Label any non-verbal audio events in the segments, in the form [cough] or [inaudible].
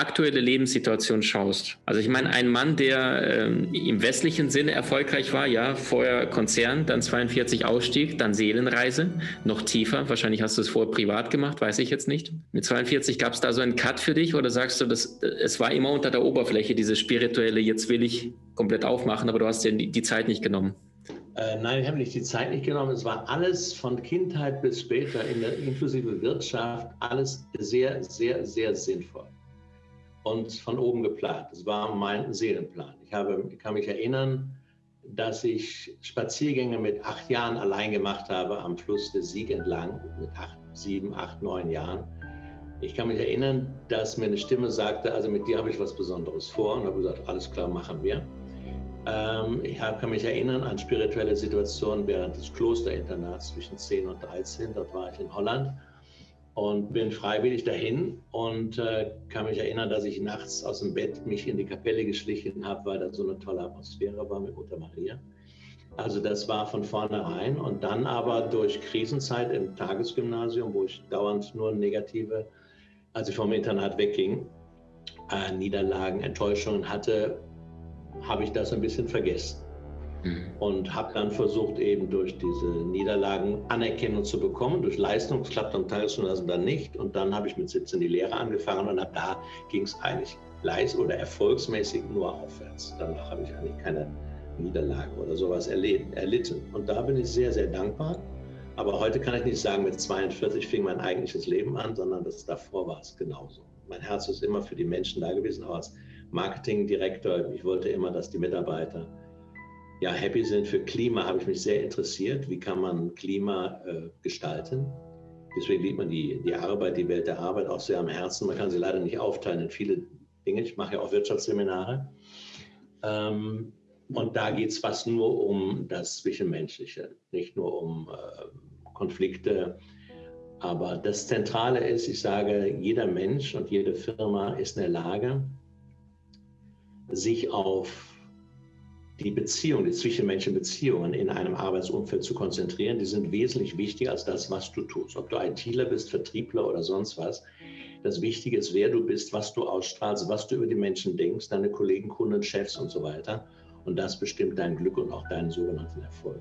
aktuelle Lebenssituation schaust. Also ich meine, ein Mann, der ähm, im westlichen Sinne erfolgreich war, ja, vorher Konzern, dann 42 Ausstieg, dann Seelenreise, noch tiefer. Wahrscheinlich hast du es vorher privat gemacht, weiß ich jetzt nicht. Mit 42 gab es da so einen Cut für dich oder sagst du, dass es war immer unter der Oberfläche, dieses spirituelle, jetzt will ich komplett aufmachen, aber du hast dir die Zeit nicht genommen? Äh, nein, ich habe nicht die Zeit nicht genommen. Es war alles von Kindheit bis später, in der, inklusive Wirtschaft, alles sehr, sehr, sehr sinnvoll und von oben geplant. Das war mein Seelenplan. Ich, habe, kann mich erinnern, dass ich Spaziergänge mit acht Jahren allein gemacht habe am Fluss des Sieg entlang, mit acht, sieben, acht, neun Jahren. Ich kann mich erinnern, dass mir eine Stimme sagte, also mit dir habe ich was Besonderes vor und habe gesagt, alles klar, machen wir. Ähm, ich hab, kann mich erinnern an spirituelle Situationen während des Klosterinternats zwischen 10 und 13. Dort war ich in Holland und bin freiwillig dahin und äh, kann mich erinnern, dass ich nachts aus dem Bett mich in die Kapelle geschlichen habe, weil da so eine tolle Atmosphäre war mit Mutter Maria. Also das war von vornherein und dann aber durch Krisenzeit im Tagesgymnasium, wo ich dauernd nur negative, als ich vom Internat wegging, äh, Niederlagen, Enttäuschungen hatte, habe ich das ein bisschen vergessen. Mhm. Und habe dann versucht, eben durch diese Niederlagen Anerkennung zu bekommen, durch Leistung. Es klappt am Tagesgymnasium dann nicht. Und dann habe ich mit 17 die Lehre angefangen und ab da ging es eigentlich leist oder erfolgsmäßig nur aufwärts. Danach habe ich eigentlich keine Niederlage oder sowas erlitten. Und da bin ich sehr, sehr dankbar. Aber heute kann ich nicht sagen, mit 42 fing mein eigentliches Leben an, sondern das davor war es genauso. Mein Herz ist immer für die Menschen da gewesen, auch als Marketingdirektor. Ich wollte immer, dass die Mitarbeiter ja, happy sind für Klima, habe ich mich sehr interessiert. Wie kann man Klima äh, gestalten? Deswegen liebt man die, die Arbeit, die Welt der Arbeit auch sehr am Herzen. Man kann sie leider nicht aufteilen in viele Dinge. Ich mache ja auch Wirtschaftsseminare. Ähm, und da geht es fast nur um das Zwischenmenschliche, nicht nur um äh, Konflikte. Aber das Zentrale ist, ich sage, jeder Mensch und jede Firma ist in der Lage, sich auf die Beziehung, die zwischenmenschlichen Beziehungen in einem Arbeitsumfeld zu konzentrieren, die sind wesentlich wichtiger als das, was du tust. Ob du ITler bist, Vertriebler oder sonst was. Das Wichtige ist, wer du bist, was du ausstrahlst, was du über die Menschen denkst, deine Kollegen, Kunden, Chefs und so weiter. Und das bestimmt dein Glück und auch deinen sogenannten Erfolg.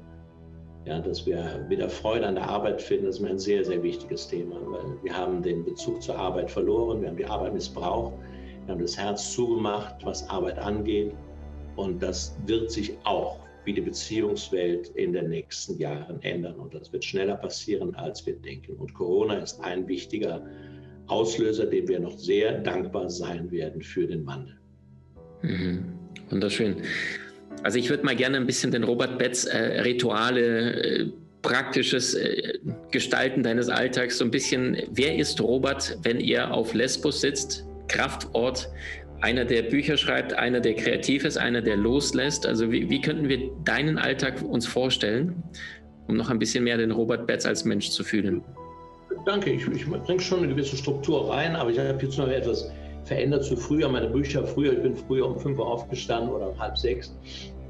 Ja, dass wir wieder Freude an der Arbeit finden, ist mir ein sehr, sehr wichtiges Thema, weil wir haben den Bezug zur Arbeit verloren, wir haben die Arbeit missbraucht, wir haben das Herz zugemacht, was Arbeit angeht und das wird sich auch wie die Beziehungswelt in den nächsten Jahren ändern. Und das wird schneller passieren, als wir denken. Und Corona ist ein wichtiger Auslöser, dem wir noch sehr dankbar sein werden für den Wandel. Mhm. Wunderschön. Also ich würde mal gerne ein bisschen den Robert Betz äh, Rituale, äh, praktisches äh, Gestalten deines Alltags, so ein bisschen, wer ist Robert, wenn ihr auf Lesbos sitzt, Kraftort, einer, der Bücher schreibt, einer, der kreativ ist, einer, der loslässt. Also wie, wie könnten wir deinen Alltag uns vorstellen, um noch ein bisschen mehr den Robert Betz als Mensch zu fühlen? Danke, ich, ich bringe schon eine gewisse Struktur rein, aber ich habe jetzt noch etwas verändert zu früher. Meine Bücher früher, ich bin früher um 5 Uhr aufgestanden oder um halb sechs.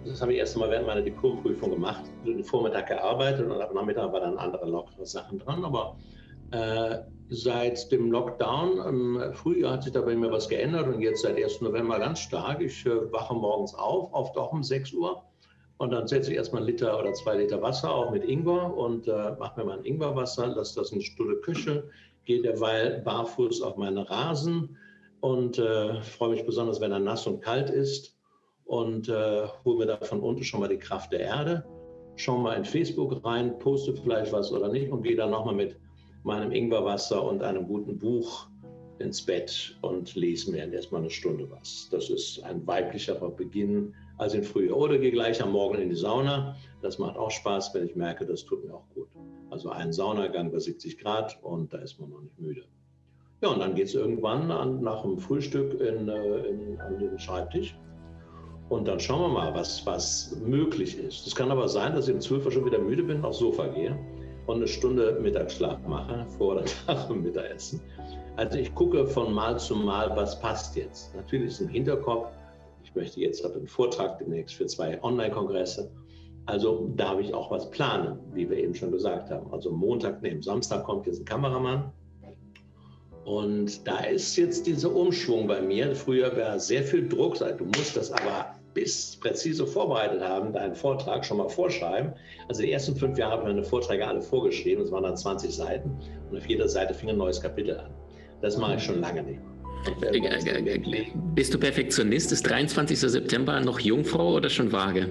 Das habe ich erst einmal während meiner Diplomprüfung gemacht, den Vormittag gearbeitet und am Nachmittag war dann andere lockere Sachen dran. Aber seit dem Lockdown im Frühjahr hat sich da bei mir was geändert und jetzt seit 1. November ganz stark. Ich äh, wache morgens auf, oft auch um 6 Uhr. Und dann setze ich erstmal einen Liter oder zwei Liter Wasser auf mit Ingwer und äh, mache mir mal ein Ingwerwasser, lasse das eine Stunde Küche, gehe derweil barfuß auf meinen Rasen und äh, freue mich besonders, wenn er nass und kalt ist und äh, hole mir da von unten schon mal die Kraft der Erde. Schau mal in Facebook rein, poste vielleicht was oder nicht und gehe dann nochmal mit meinem Ingwerwasser und einem guten Buch ins Bett und lese mir erstmal eine Stunde was. Das ist ein weiblicherer Beginn als im Frühjahr. Oder gehe gleich am Morgen in die Sauna. Das macht auch Spaß, wenn ich merke, das tut mir auch gut. Also ein Saunagang bei 70 Grad und da ist man noch nicht müde. Ja, und dann geht es irgendwann an, nach dem Frühstück in, äh, in, an den Schreibtisch. Und dann schauen wir mal, was, was möglich ist. Es kann aber sein, dass ich um 12 Uhr schon wieder müde bin, aufs Sofa gehe und eine Stunde Mittagsschlaf mache vor oder nach dem Mittagessen. Also ich gucke von Mal zu Mal, was passt jetzt. Natürlich ist im Hinterkopf, ich möchte jetzt einen Vortrag demnächst für zwei Online-Kongresse. Also darf ich auch was planen, wie wir eben schon gesagt haben. Also Montag, neben Samstag kommt jetzt ein Kameramann. Und da ist jetzt dieser Umschwung bei mir. Früher war sehr viel Druck, du musst das aber bis präzise vorbereitet haben, deinen Vortrag schon mal vorschreiben. Also die ersten fünf Jahre habe ich meine Vorträge alle vorgeschrieben, es waren dann 20 Seiten und auf jeder Seite fing ein neues Kapitel an. Das mache ich schon lange nicht. Bist du Perfektionist? Ist 23. September noch Jungfrau oder schon vage?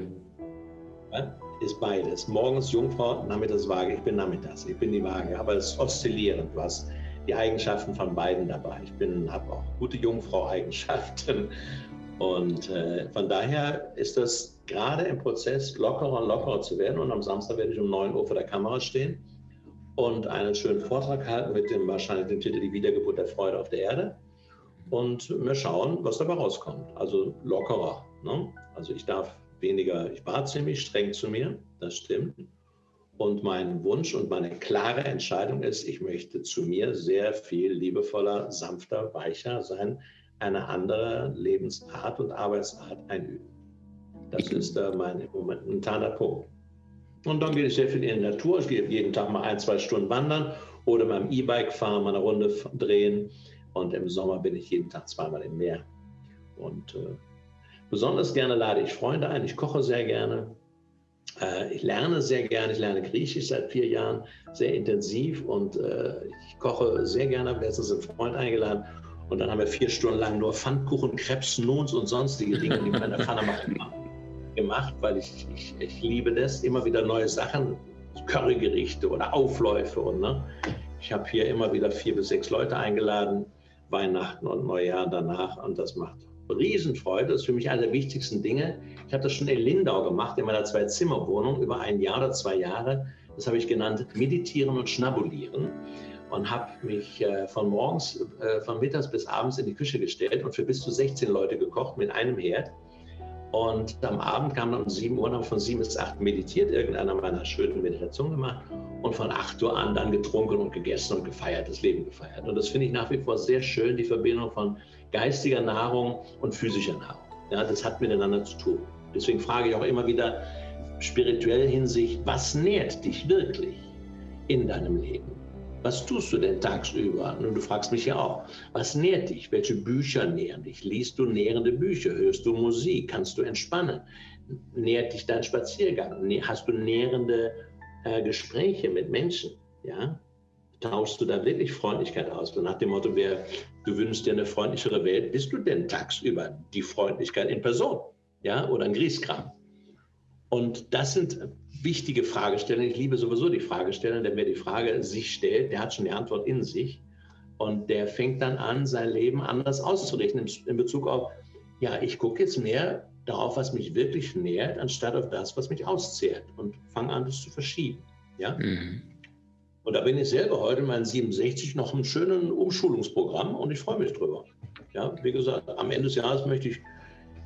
Ist beides. Morgens Jungfrau, nachmittags vage. Ich bin nachmittags, ich bin die Waage, aber es ist oszillierend was. Die Eigenschaften von beiden dabei. Ich habe auch gute Jungfrau-Eigenschaften und äh, von daher ist das gerade im Prozess lockerer und lockerer zu werden. Und am Samstag werde ich um 9 Uhr vor der Kamera stehen und einen schönen Vortrag halten mit dem wahrscheinlich dem Titel Die Wiedergeburt der Freude auf der Erde. Und wir schauen, was dabei rauskommt. Also lockerer. Ne? Also ich darf weniger, ich war ziemlich streng zu mir, das stimmt. Und mein Wunsch und meine klare Entscheidung ist, ich möchte zu mir sehr viel liebevoller, sanfter, weicher sein, eine andere Lebensart und Arbeitsart einüben. Das ist äh, mein momentaner Punkt. Und dann gehe ich sehr viel in die Natur. Ich gehe jeden Tag mal ein, zwei Stunden wandern oder mit dem E-Bike fahren, mal eine Runde drehen. Und im Sommer bin ich jeden Tag zweimal im Meer. Und äh, besonders gerne lade ich Freunde ein. Ich koche sehr gerne. Äh, ich lerne sehr gerne. Ich lerne Griechisch seit vier Jahren sehr intensiv und äh, ich koche sehr gerne. Ich habe letztens einen Freund eingeladen und dann haben wir vier Stunden lang nur Pfannkuchen, Krebs, Nuns und sonstige Dinge, die man in der Pfanne machen [laughs] gemacht, weil ich, ich, ich liebe das, immer wieder neue Sachen, Currygerichte oder Aufläufe. Und, ne? Ich habe hier immer wieder vier bis sechs Leute eingeladen, Weihnachten und Neujahr danach. Und das macht Riesenfreude. Das ist für mich eine der wichtigsten Dinge. Ich habe das schon in Lindau gemacht, in meiner Zwei-Zimmer-Wohnung, über ein Jahr oder zwei Jahre. Das habe ich genannt Meditieren und Schnabulieren und habe mich äh, von morgens, äh, von mittags bis abends in die Küche gestellt und für bis zu 16 Leute gekocht mit einem Herd. Und am Abend kam dann um 7 Uhr, haben von 7 bis 8 meditiert, irgendeiner meiner schönen Meditationen gemacht und von 8 Uhr an dann getrunken und gegessen und gefeiert, das Leben gefeiert. Und das finde ich nach wie vor sehr schön, die Verbindung von geistiger Nahrung und physischer Nahrung. Ja, das hat miteinander zu tun. Deswegen frage ich auch immer wieder spirituell Hinsicht, was nährt dich wirklich in deinem Leben? Was tust du denn tagsüber? Und du fragst mich ja auch, was nährt dich? Welche Bücher nähren dich? Liest du nährende Bücher? Hörst du Musik? Kannst du entspannen? Nährt dich dein Spaziergang? Hast du nährende äh, Gespräche mit Menschen? Ja? Tauschst du da wirklich Freundlichkeit aus? So nach dem Motto, wer, du wünschst dir eine freundlichere Welt, bist du denn tagsüber die Freundlichkeit in Person? Ja? Oder ein Grießkram? Und das sind wichtige Fragestellungen. Ich liebe sowieso die Fragestellung, der mir die Frage sich stellt, der hat schon die Antwort in sich. Und der fängt dann an, sein Leben anders auszurichten in Bezug auf, ja, ich gucke jetzt mehr darauf, was mich wirklich nährt, anstatt auf das, was mich auszehrt und fange an, das zu verschieben. Ja? Mhm. Und da bin ich selber heute in meinen 67 noch im schönen Umschulungsprogramm und ich freue mich drüber. Ja, wie gesagt, am Ende des Jahres möchte ich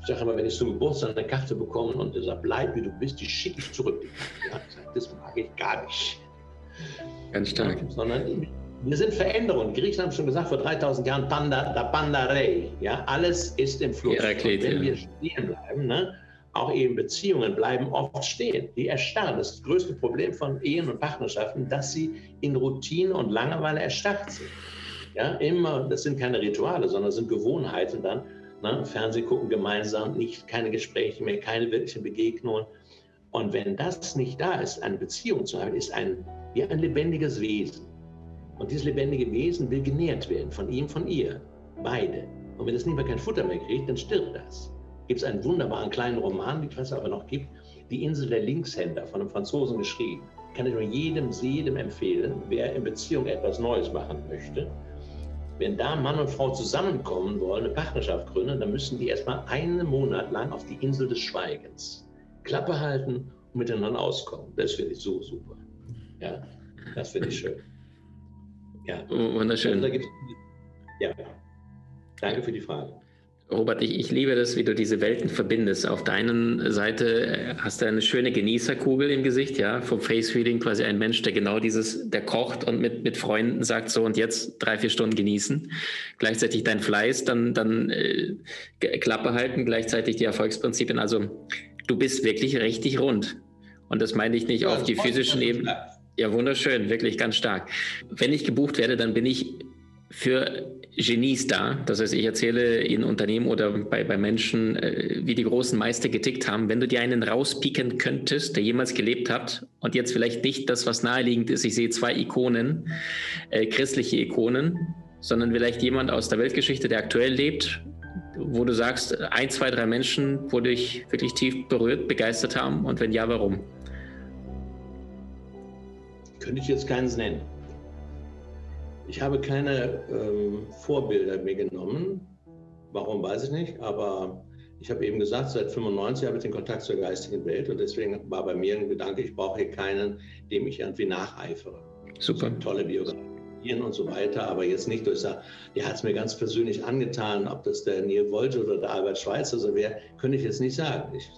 ich sage immer, wenn ich zum Geburtstag eine Karte bekomme und der sagt, bleib wie du bist, die schicke ich zurück. Ja, das mag ich gar nicht. Ganz stark. Sondern wir sind Veränderungen. Griechenland haben schon gesagt, vor 3000 Jahren, Panda, da Pandarei. Ja, alles ist im Fluss. Heraklit, wenn ja. wir stehen bleiben, ne, auch eben Beziehungen bleiben oft stehen. Die erstarren. Das das größte Problem von Ehen und Partnerschaften, dass sie in Routine und Langeweile erstarrt sind. Ja, immer, das sind keine Rituale, sondern das sind Gewohnheiten dann. Ne? Fernseh gucken gemeinsam, nicht, keine Gespräche mehr, keine wirklichen Begegnungen. Und wenn das nicht da ist, eine Beziehung zu haben, ist ein, wie ein lebendiges Wesen. Und dieses lebendige Wesen will genährt werden, von ihm, von ihr, beide. Und wenn das nicht mehr kein Futter mehr kriegt, dann stirbt das. Gibt es einen wunderbaren kleinen Roman, wie es aber noch gibt, Die Insel der Linkshänder, von einem Franzosen geschrieben. Kann ich nur jedem, jedem empfehlen, wer in Beziehung etwas Neues machen möchte wenn da Mann und Frau zusammenkommen wollen, eine Partnerschaft gründen, dann müssen die erstmal einen Monat lang auf die Insel des Schweigens Klappe halten und miteinander auskommen. Das finde ich so super. Ja, das finde ich schön. Ja. Wunderschön. Also ja. Danke für die Frage. Robert, ich, ich, liebe das, wie du diese Welten verbindest. Auf der einen Seite äh, hast du eine schöne Genießerkugel im Gesicht, ja, vom Face Reading quasi ein Mensch, der genau dieses, der kocht und mit, mit Freunden sagt so und jetzt drei, vier Stunden genießen. Gleichzeitig dein Fleiß, dann, dann äh, Klappe halten, gleichzeitig die Erfolgsprinzipien. Also du bist wirklich richtig rund. Und das meine ich nicht ja, auf die physischen Ebene. Ja, wunderschön, wirklich ganz stark. Wenn ich gebucht werde, dann bin ich für Genies da. Das heißt, ich erzähle in Unternehmen oder bei, bei Menschen, äh, wie die großen Meister getickt haben. Wenn du dir einen rauspieken könntest, der jemals gelebt hat und jetzt vielleicht nicht das, was naheliegend ist, ich sehe zwei Ikonen, äh, christliche Ikonen, sondern vielleicht jemand aus der Weltgeschichte, der aktuell lebt, wo du sagst, ein, zwei, drei Menschen, wo dich wirklich tief berührt, begeistert haben und wenn ja, warum? Könnte ich jetzt keins nennen. Ich habe keine ähm, Vorbilder mir genommen. Warum weiß ich nicht, aber ich habe eben gesagt, seit 95 habe ich den Kontakt zur geistigen Welt und deswegen war bei mir ein Gedanke, ich brauche hier keinen, dem ich irgendwie nacheifere. Super. Tolle Biografien und so weiter, aber jetzt nicht durch der hat es mir ganz persönlich angetan, ob das der Neil Wolge oder der Albert Schweitzer so wäre, könnte ich jetzt nicht sagen. Ich,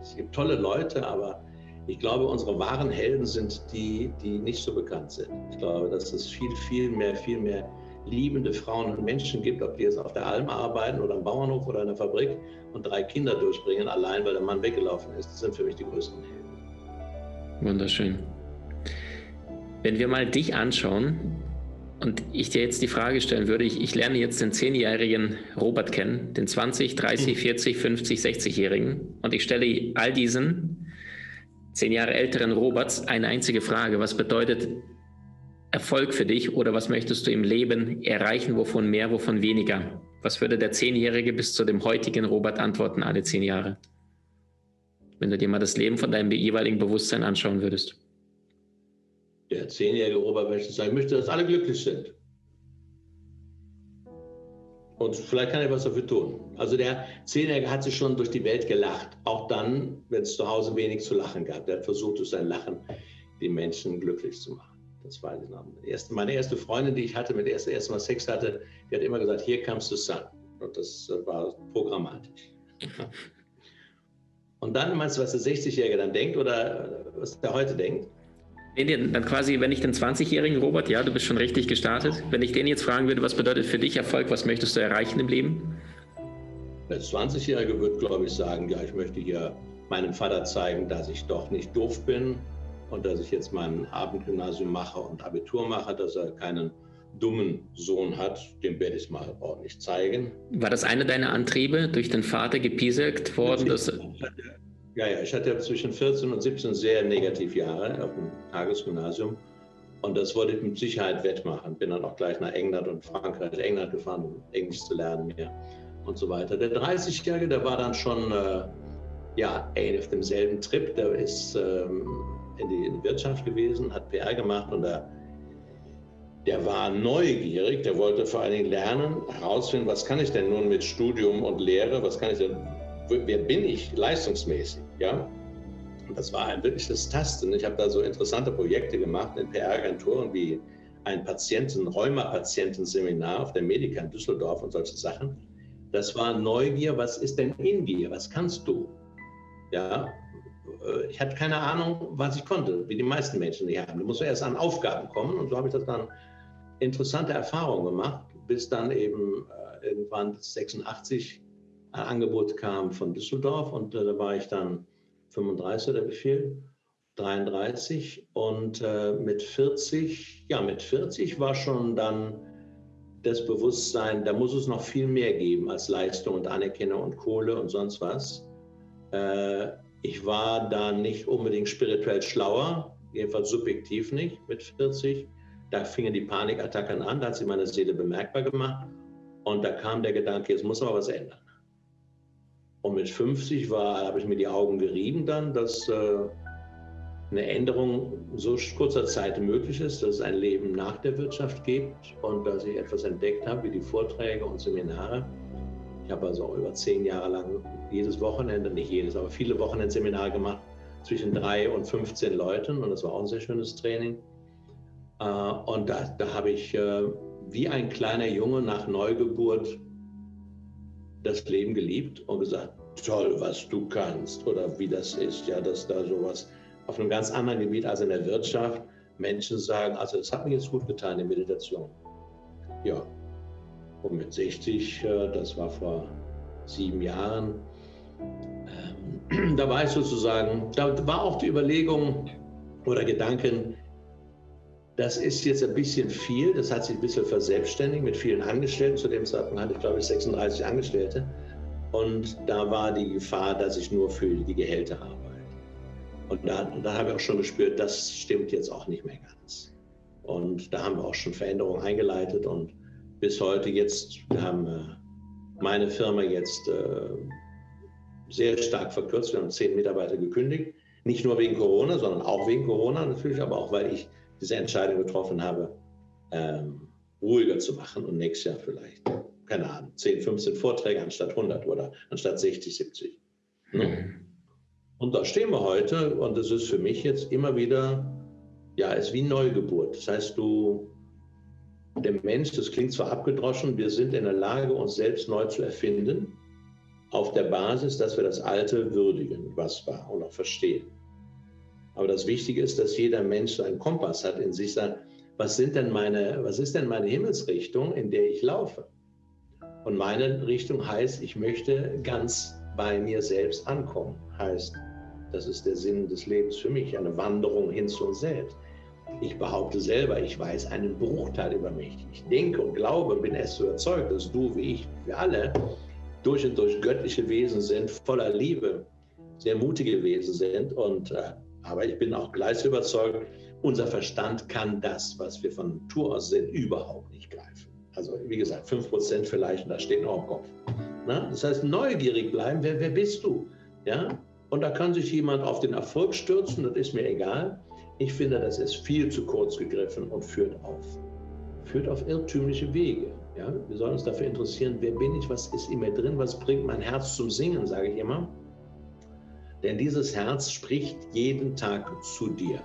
es gibt tolle Leute, aber ich glaube, unsere wahren Helden sind die, die nicht so bekannt sind. Ich glaube, dass es viel, viel mehr, viel mehr liebende Frauen und Menschen gibt, ob die jetzt auf der Alm arbeiten oder am Bauernhof oder in der Fabrik und drei Kinder durchbringen, allein weil der Mann weggelaufen ist. Das sind für mich die größten Helden. Wunderschön. Wenn wir mal dich anschauen und ich dir jetzt die Frage stellen würde, ich, ich lerne jetzt den 10-jährigen Robert kennen, den 20, 30, 40, 50, 60-jährigen und ich stelle all diesen zehn Jahre älteren Roberts eine einzige Frage. Was bedeutet Erfolg für dich oder was möchtest du im Leben erreichen, wovon mehr, wovon weniger? Was würde der Zehnjährige bis zu dem heutigen Robert antworten, alle zehn Jahre? Wenn du dir mal das Leben von deinem jeweiligen Bewusstsein anschauen würdest. Der zehnjährige Robert möchte sagen, ich möchte, dass alle glücklich sind. Und vielleicht kann er was dafür tun. Also der Zehnjährige hat sich schon durch die Welt gelacht. Auch dann, wenn es zu Hause wenig zu lachen gab. Der hat versucht, durch sein Lachen die Menschen glücklich zu machen. Das war meine erste Freundin, die ich hatte, mit der ich das erste Mal Sex hatte, die hat immer gesagt, hier comes the sun. Und das war programmatisch. [laughs] Und dann meinst du, was der 60-Jährige dann denkt oder was der heute denkt? Nee, dann quasi, wenn ich den 20-jährigen Robert, ja, du bist schon richtig gestartet, wenn ich den jetzt fragen würde, was bedeutet für dich Erfolg, was möchtest du erreichen im Leben? Der 20-Jährige würde, glaube ich, sagen, ja, ich möchte hier meinem Vater zeigen, dass ich doch nicht doof bin und dass ich jetzt mein Abendgymnasium mache und Abitur mache, dass er keinen dummen Sohn hat, dem werde ich es mal ordentlich zeigen. War das einer deiner Antriebe, durch den Vater gepieselt worden? Dass ja, ja, ich hatte zwischen 14 und 17 sehr negativ Jahre auf dem Tagesgymnasium. Und das wollte ich mit Sicherheit wettmachen. Bin dann auch gleich nach England und Frankreich, England gefahren, um Englisch zu lernen mehr und so weiter. Der 30-Jährige, der war dann schon äh, ja, auf demselben Trip. Der ist ähm, in, die, Wirtschaft gewesen, hat PR gemacht und der, der war neugierig. Der wollte vor allen Dingen lernen, herausfinden, was kann ich denn nun mit Studium und Lehre, was kann ich denn wer bin ich leistungsmäßig, ja? Und das war ein wirkliches Tasten. Ich habe da so interessante Projekte gemacht in PR-Agenturen wie ein Patienten, Rheuma-Patientenseminar auf der Medica in Düsseldorf und solche Sachen. Das war Neugier, was ist denn in dir? Was kannst du? Ja, äh, ich hatte keine Ahnung, was ich konnte, wie die meisten Menschen die haben. Du musst erst an Aufgaben kommen und so habe ich das dann interessante Erfahrungen gemacht, bis dann eben äh, irgendwann 86 ein Angebot kam von Düsseldorf und äh, da war ich dann 35 der Befehl, 33 und äh, mit 40, ja mit 40 war schon dann das Bewusstsein, da muss es noch viel mehr geben als Leistung und Anerkennung und Kohle und sonst was. Äh, ich war da nicht unbedingt spirituell schlauer, jedenfalls subjektiv nicht mit 40. Da fingen die Panikattacken an, da hat sich meine Seele bemerkbar gemacht und da kam der Gedanke, jetzt muss aber was ändern. Und mit 50 war, habe ich mir die Augen gerieben dann, dass äh, eine Änderung so kurzer Zeit möglich ist, dass es ein Leben nach der Wirtschaft gibt und dass ich etwas entdeckt habe, wie die Vorträge und Seminare. Ich habe also auch über zehn Jahre lang jedes Wochenende, nicht jedes, aber viele Wochenendseminare gemacht, zwischen drei und 15 Leuten und das war auch ein sehr schönes Training. Äh, und da, da habe ich äh, wie ein kleiner Junge nach Neugeburt das Leben geliebt und gesagt, toll, was du kannst oder wie das ist, ja, dass da sowas auf einem ganz anderen Gebiet als in der Wirtschaft Menschen sagen, also das hat mir jetzt gut getan, die Meditation. Ja, und mit 60, äh, das war vor sieben Jahren, ähm, [clears throat] da war ich sozusagen, da war auch die Überlegung oder Gedanken, das ist jetzt ein bisschen viel, das hat sich ein bisschen verselbstständigt mit vielen Angestellten. Zu dem Zeitpunkt hatte ich, glaube ich, 36 Angestellte. Und da war die Gefahr, dass ich nur für die Gehälter arbeite. Und da, da habe ich auch schon gespürt, das stimmt jetzt auch nicht mehr ganz. Und da haben wir auch schon Veränderungen eingeleitet und bis heute jetzt, wir haben äh, meine Firma jetzt äh, sehr stark verkürzt. Wir haben zehn Mitarbeiter gekündigt. Nicht nur wegen Corona, sondern auch wegen Corona natürlich, aber auch weil ich diese Entscheidung getroffen habe, ähm, ruhiger zu machen und nächstes Jahr vielleicht, keine Ahnung, 10, 15 Vorträge anstatt 100 oder anstatt 60, 70. Ne? Mhm. Und da stehen wir heute und das ist für mich jetzt immer wieder, ja, es ist wie Neugeburt. Das heißt, du, der Mensch, das klingt zwar abgedroschen, wir sind in der Lage, uns selbst neu zu erfinden, auf der Basis, dass wir das Alte würdigen, was war und auch verstehen. Aber das Wichtige ist, dass jeder Mensch so einen Kompass hat in sich, sagt, was sind denn meine, was ist denn meine Himmelsrichtung, in der ich laufe? Und meine Richtung heißt, ich möchte ganz bei mir selbst ankommen. Heißt, das ist der Sinn des Lebens für mich, eine Wanderung hin zu uns selbst. Ich behaupte selber, ich weiß einen Bruchteil über mich. Ich denke und glaube, bin es überzeugt, dass du wie ich, wir alle, durch und durch göttliche Wesen sind, voller Liebe, sehr mutige Wesen sind und äh, aber ich bin auch gleich überzeugt, unser Verstand kann das, was wir von Natur aus sind, überhaupt nicht greifen. Also wie gesagt, 5% vielleicht, und das steht noch im Kopf. Na? Das heißt, neugierig bleiben, wer, wer bist du? Ja? Und da kann sich jemand auf den Erfolg stürzen, das ist mir egal. Ich finde, das ist viel zu kurz gegriffen und führt auf, führt auf irrtümliche Wege. Ja? Wir sollen uns dafür interessieren, wer bin ich, was ist in mir drin, was bringt mein Herz zum Singen, sage ich immer. Denn dieses Herz spricht jeden Tag zu dir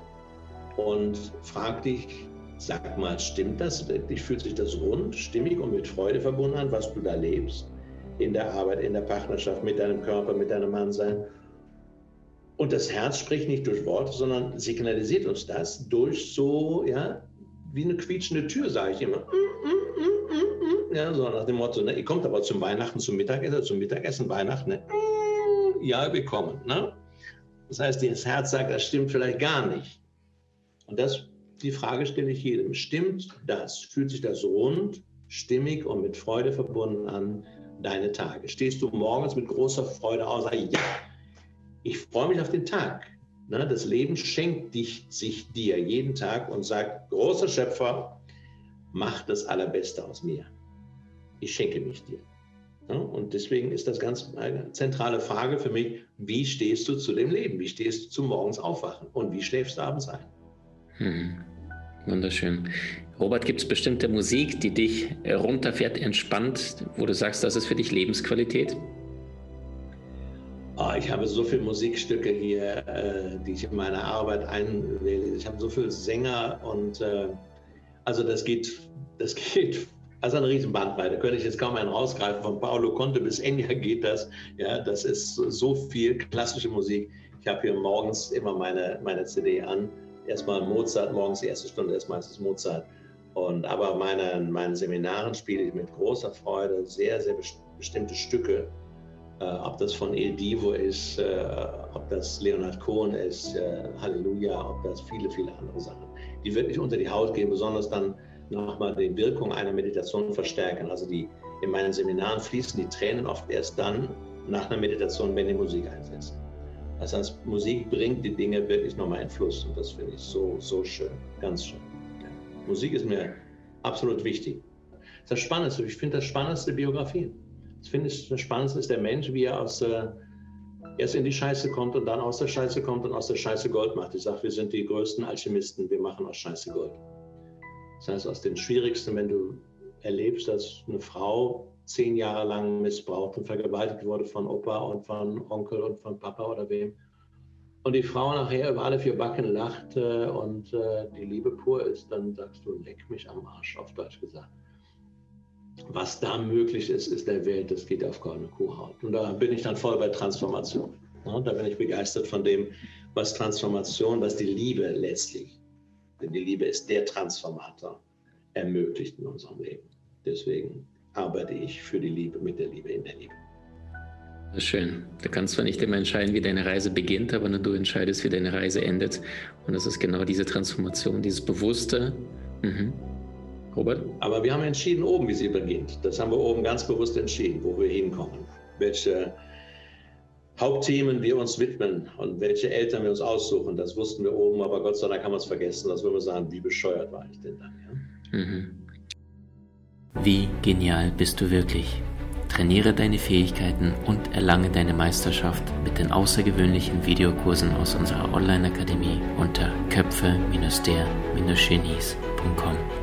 und fragt dich, sag mal, stimmt das wirklich? Fühlt sich das rund, stimmig und mit Freude verbunden an, was du da lebst? In der Arbeit, in der Partnerschaft, mit deinem Körper, mit deinem Mannsein. Und das Herz spricht nicht durch Worte, sondern signalisiert uns das durch so, ja, wie eine quietschende Tür, sage ich immer. Mm, mm, mm, ja, so nach dem Motto, ne, ihr kommt aber zum Weihnachten, zum Mittagessen, zum Mittagessen, Weihnachten, ne? Ja bekommen. Ne? Das heißt, das Herz sagt, das stimmt vielleicht gar nicht. Und das, die Frage stelle ich jedem. Stimmt das? Fühlt sich das rund, stimmig und mit Freude verbunden an deine Tage? Stehst du morgens mit großer Freude aus, ja, ich freue mich auf den Tag. Ne? Das Leben schenkt dich, sich dir jeden Tag und sagt, großer Schöpfer, mach das Allerbeste aus mir. Ich schenke mich dir. Und deswegen ist das ganz eine zentrale Frage für mich, wie stehst du zu dem Leben? Wie stehst du zum Morgens aufwachen? Und wie schläfst du abends ein? Hm. Wunderschön. Robert, gibt es bestimmte Musik, die dich runterfährt, entspannt, wo du sagst, das ist für dich Lebensqualität? Oh, ich habe so viele Musikstücke hier, äh, die ich in meiner Arbeit einwähle. Ich habe so viele Sänger und äh, also das geht, das [laughs] geht also eine riesen Bandbreite. Da könnte ich jetzt kaum einen rausgreifen. Von Paolo Conte bis Enya geht das. Ja, das ist so viel klassische Musik. Ich habe hier morgens immer meine, meine CD an. Erstmal Mozart, morgens die erste Stunde ist meistens Mozart. Und aber meine, meinen Seminaren spiele ich mit großer Freude sehr, sehr bestimmte Stücke. Äh, ob das von Il Divo ist, äh, ob das Leonard Cohen ist, äh, Halleluja, ob das viele, viele andere Sachen, die wirklich unter die Haut gehen, besonders dann nochmal die Wirkung einer Meditation verstärken. Also die, in meinen Seminaren fließen die Tränen oft erst dann nach einer Meditation, wenn die Musik einsetzt. Das heißt, Musik bringt die Dinge wirklich nochmal in Fluss und das finde ich so, so schön, ganz schön. Ja. Musik ist mir absolut wichtig. Das Spannendste, ich finde das Spannendste Biografien. Das finde ich, das Spannendste ist der Mensch, wie er aus, äh, erst in die Scheiße kommt und dann aus der Scheiße kommt und aus der Scheiße Gold macht. Ich sage, wir sind die größten Alchemisten, wir machen aus Scheiße Gold. Das heißt, aus den schwierigsten, wenn du erlebst, dass eine Frau zehn Jahre lang missbraucht und vergewaltigt wurde von Opa und von Onkel und von Papa oder wem. Und die Frau nachher über alle vier Backen lacht äh, und äh, die Liebe pur ist, dann sagst du, leck mich am Arsch, auf Deutsch gesagt. was da möglich ist, ist der Welt, das geht auf keine Kuhhaut. Und da bin ich dann voll bei Transformation. Und da bin ich begeistert von dem, was Transformation, was die Liebe letztlich, denn die Liebe ist der Transformator, ermöglicht in unserem Leben. Deswegen arbeite ich für die Liebe, mit der Liebe in der Liebe. Schön. Du kannst zwar nicht immer entscheiden, wie deine Reise beginnt, aber nur du entscheidest, wie deine Reise endet. Und das ist genau diese Transformation, dieses Bewusste. Mhm. Robert? Aber wir haben entschieden oben, wie sie beginnt. Das haben wir oben ganz bewusst entschieden, wo wir hinkommen. Welche Hauptthemen wir uns widmen und welche Eltern wir uns aussuchen, das wussten wir oben, aber Gott sei Dank haben wir es vergessen. Das würden wir sagen, wie bescheuert war ich denn dann? Ja? Mhm. Wie genial bist du wirklich? Trainiere deine Fähigkeiten und erlange deine Meisterschaft mit den außergewöhnlichen Videokursen aus unserer Online-Akademie unter köpfe-der-genies.com.